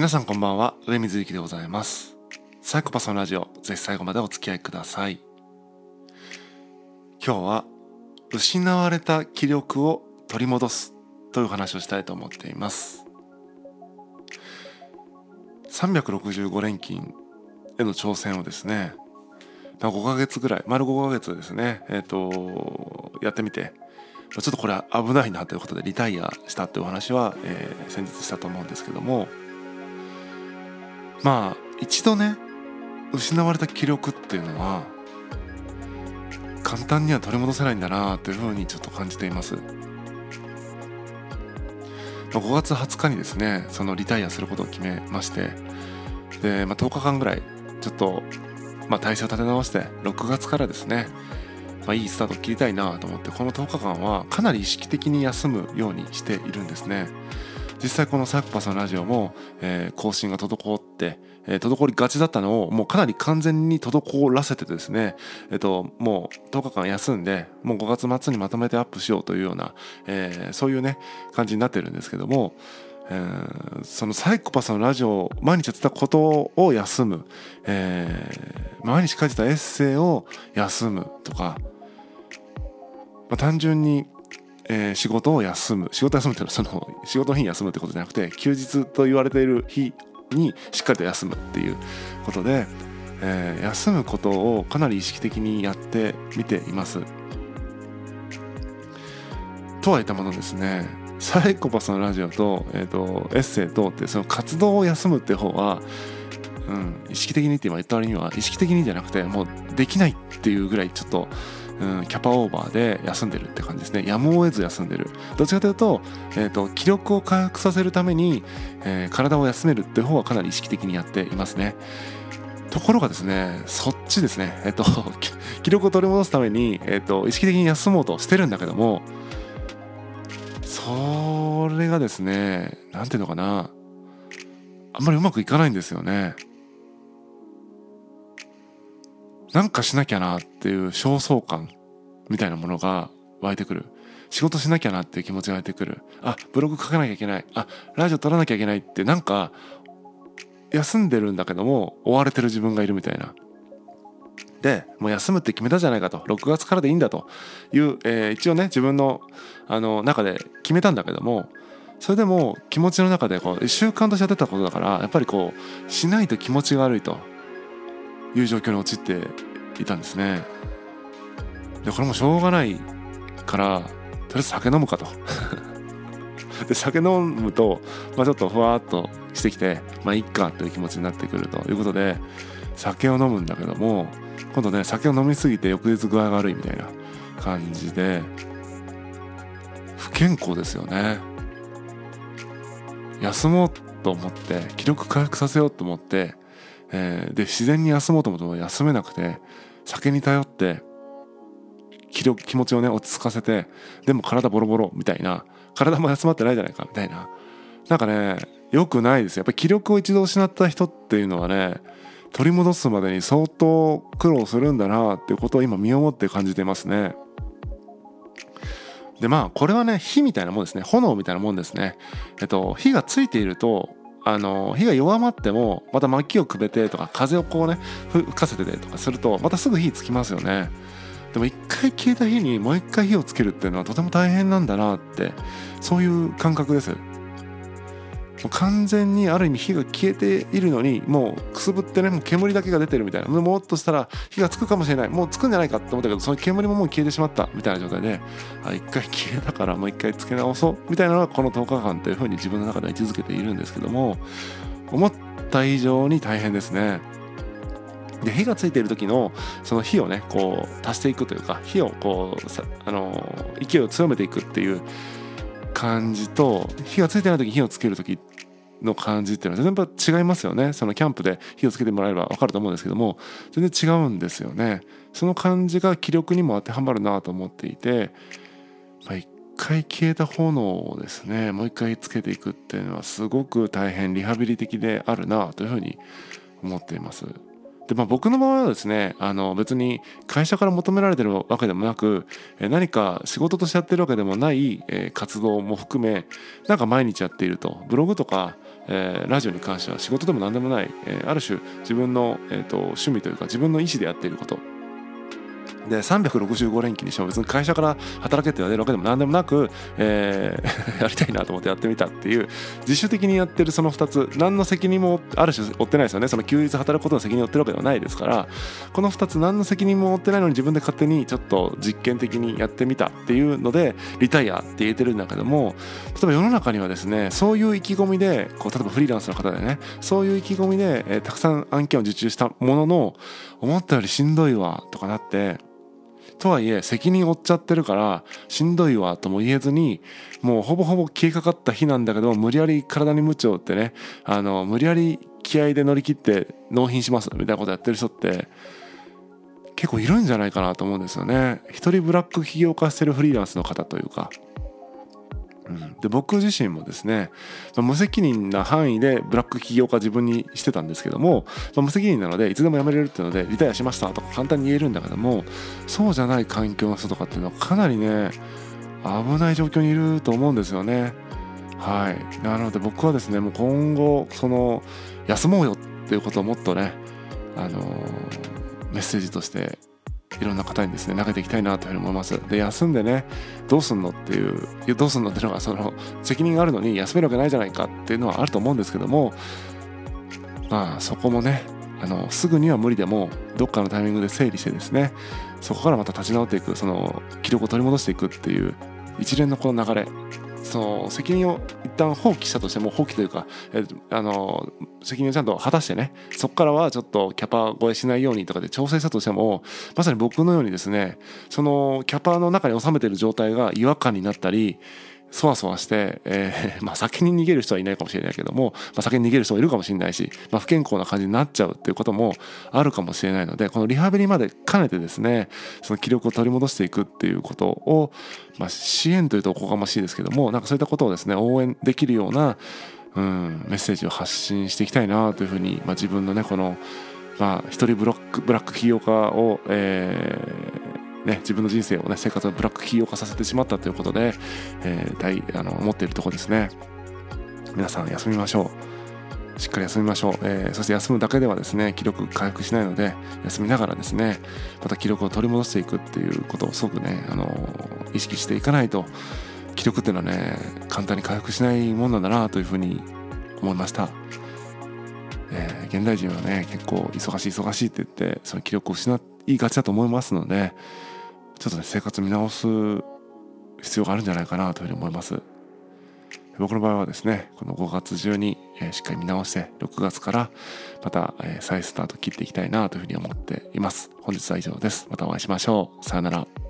皆さんこんばんは。上水幸でございます。サイコパスのラジオぜひ最後までお付き合いください。今日は失われた気力を取り戻すという話をしたいと思っています。365連勤への挑戦をですね5ヶ月ぐらい丸5ヶ月ですねえっ、ー、とやってみてちょっとこれは危ないなということでリタイアしたというお話は、えー、先日したと思うんですけどもまあ一度ね失われた気力っていうのは簡単には取り戻せないんだなというふうにちょっと感じています。5月20日にですねそのリタイアすることを決めましてで、まあ、10日間ぐらいちょっと、まあ、体制を立て直して6月からですね、まあ、いいスタートを切りたいなと思ってこの10日間はかなり意識的に休むようにしているんですね。実際このサイコパスのラジオも、えー、更新が滞って、えー、滞りがちだったのをもうかなり完全に滞らせてですね、えーと、もう10日間休んでもう5月末にまとめてアップしようというような、えー、そういうね感じになってるんですけども、えー、そのサイコパスのラジオを毎日やってたことを休む、えー、毎日書いてたエッセイを休むとか、まあ、単純にえー、仕事を休む仕事休むっていうのはその仕事の日に休むってことじゃなくて休日と言われている日にしっかりと休むっていうことで、えー、休むことをかなり意識的にやってみています。とは言ったものですねサイコパスのラジオと,、えーと、エッセイとってその活動を休むって方は、うん、意識的にって今言った割には意識的にじゃなくてもうできないっていうぐらいちょっとうん、キャパオーバーで休んでるって感じですね。やむを得ず休んでる。どっちかというと,、えーと、気力を回復させるために、えー、体を休めるって方はかなり意識的にやっていますね。ところがですねそっちですね。えっ、ー、と気力を取り戻すために、えーと、意識的に休もうとしてるんだけどもそれがですね何ていうのかな。あんまりうまくいかないんですよね。なんかしなきゃなっていう焦燥感。みたいなものが湧いてくる。仕事しなきゃなっていう気持ちが湧いてくる。あ、ブログ書かなきゃいけない。あ、ラジオ撮らなきゃいけないってなんか休んでるんだけども追われてる自分がいるみたいな。で、もう休むって決めたじゃないかと。6月からでいいんだという、えー、一応ね、自分のあの中で決めたんだけども、それでも気持ちの中でこう習慣としてやってたことだからやっぱりこうしないと気持ちが悪いという状況に陥っていたんですねでこれもしょうがないからとりあえず酒飲むかと。で酒飲むと、まあ、ちょっとふわっとしてきてまあいっかという気持ちになってくると。いうことで酒を飲むんだけども今度ね酒を飲みすぎて翌日具合が悪いみたいな感じで不健康ですよね。休もうと思って気力回復させようと思ってえー、で自然に休もうと思っても休めなくて酒に頼って気力気持ちをね落ち着かせてでも体ボロボロみたいな体も休まってないじゃないかみたいななんかね良くないですやっぱり気力を一度失った人っていうのはね取り戻すまでに相当苦労するんだなっていうことを今身をもって感じてますね。でまあこれはね火みたいなもんですね炎みたいなもんですね。えっと火がついているとあの火が弱まってもまた薪をくべてとか風をこうね吹かせててとかするとまたすぐ火つきますよねでも一回消えた火にもう一回火をつけるっていうのはとても大変なんだなってそういう感覚です。完全にある意味火が消えているのにもうくすぶってねもう煙だけが出てるみたいな。もっとしたら火がつくかもしれない。もうつくんじゃないかって思ったけどその煙ももう消えてしまったみたいな状態であ一回消えたからもう一回つけ直そうみたいなのがこの10日間というふうに自分の中で位置づけているんですけども思った以上に大変ですね。で火がついている時のその火をねこう足していくというか火をこうあの勢いを強めていくっていう感じと火がついてない時火をつける時の感じっていうのは全然違いますよねそのキャンプで火をつけてもらえれば分かると思うんですけども全然違うんですよねその感じが気力にも当てはまるなと思っていて、まあ、一回消えた炎をですねもう一回つけていくっていうのはすごく大変リハビリ的であるなというふうに思っています。でまあ、僕の場合はですねあの別に会社から求められてるわけでもなく何か仕事としてやってるわけでもない活動も含めなんか毎日やっていると。ブログとかえー、ラジオに関しては仕事でも何でもない、えー、ある種自分の、えーと趣味というか自分の意思でやっていること。で365連休にしても別に会社から働けって言われるわけでも何でもなく、えー、やりたいなと思ってやってみたっていう自主的にやってるその2つ何の責任もある種負ってないですよね。その休日働くことの責任を負ってるわけではないですからこの2つ何の責任も負ってないのに自分で勝手にちょっと実験的にやってみたっていうのでリタイアって言えてるんだけども例えば世の中にはですねそういう意気込みでこう例えばフリーランスの方でねそういう意気込みで、えー、たくさん案件を受注したものの思ったよりしんどいわとかなってとはいえ責任負っちゃってるからしんどいわとも言えずにもうほぼほぼ消えかかった日なんだけど無理やり体に無調ってねあの無理やり気合で乗り切って納品しますみたいなことやってる人って結構いるんじゃないかなと思うんですよね。一人ブラック起業化してるフリーランスの方というかで僕自身もですね、無責任な範囲でブラック起業家自分にしてたんですけども、ま、無責任なのでいつでも辞めれるっていうのでリタイアしましたとか簡単に言えるんだけどもそうじゃない環境の人とかっていうのはかなりね危ない状況にいると思うんですよね。はい、なので僕はですねもう今後その休もうよっていうことをもっとねあのメッセージとしていろんな方にですね投げていきたいなというふうに思います。で休んでねどうすんのっていうどうすんのっていうのがその責任があるのに休めるわけないじゃないかっていうのはあると思うんですけどもまあそこもねあのすぐには無理でもどっかのタイミングで整理してですねそこからまた立ち直っていくその記録を取り戻していくっていう一連のこの流れその責任を旦放棄したとしても放棄というか、えあの責任をちゃんと果たしてねそこからはちょっとキャパ超えしないようにとかで調整したとしてもまさに僕のようにですねそのキャパの中に収めてる状態が違和感になったりそわそわして、えー、まあ先に逃げる人はいないかもしれないけども、まあ、先に逃げる人もいるかもしれないし、まあ、不健康な感じになっちゃうっていうこともあるかもしれないのでこのリハビリまで兼ねてですねその気力を取り戻していくっていうことを、まあ、支援というとおこがましいですけどもなんかそういったことをですね応援できるような、うん、メッセージを発信していきたいなというふうに、まあ、自分のねこの、まあ、一人ブロックブラック起業家を、えね、自分の人生をね生活をブラック企業化させてしまったということで、えー、大あの思っているところですね。皆さん休みましょう。しっかり休みましょう、えー、そして休むだけではですね気力回復しないので休みながらですねまた気力を取り戻していくっていうことをすごくね、あのー、意識していかないと気力っていうのはね簡単に回復しないもんなんだなというふうに思いました。えー、現代人はね結構忙しい忙しいって言ってその気力を失いがちだと思いますのでちょっとね生活見直す必要があるんじゃないかなというふうに思います。僕の場合はですねこの5月中に、えー、しっかり見直して6月からまた、えー、再スタート切っていきたいなというふうに思っています。本日は以上です。またお会いしましょう。さよなら。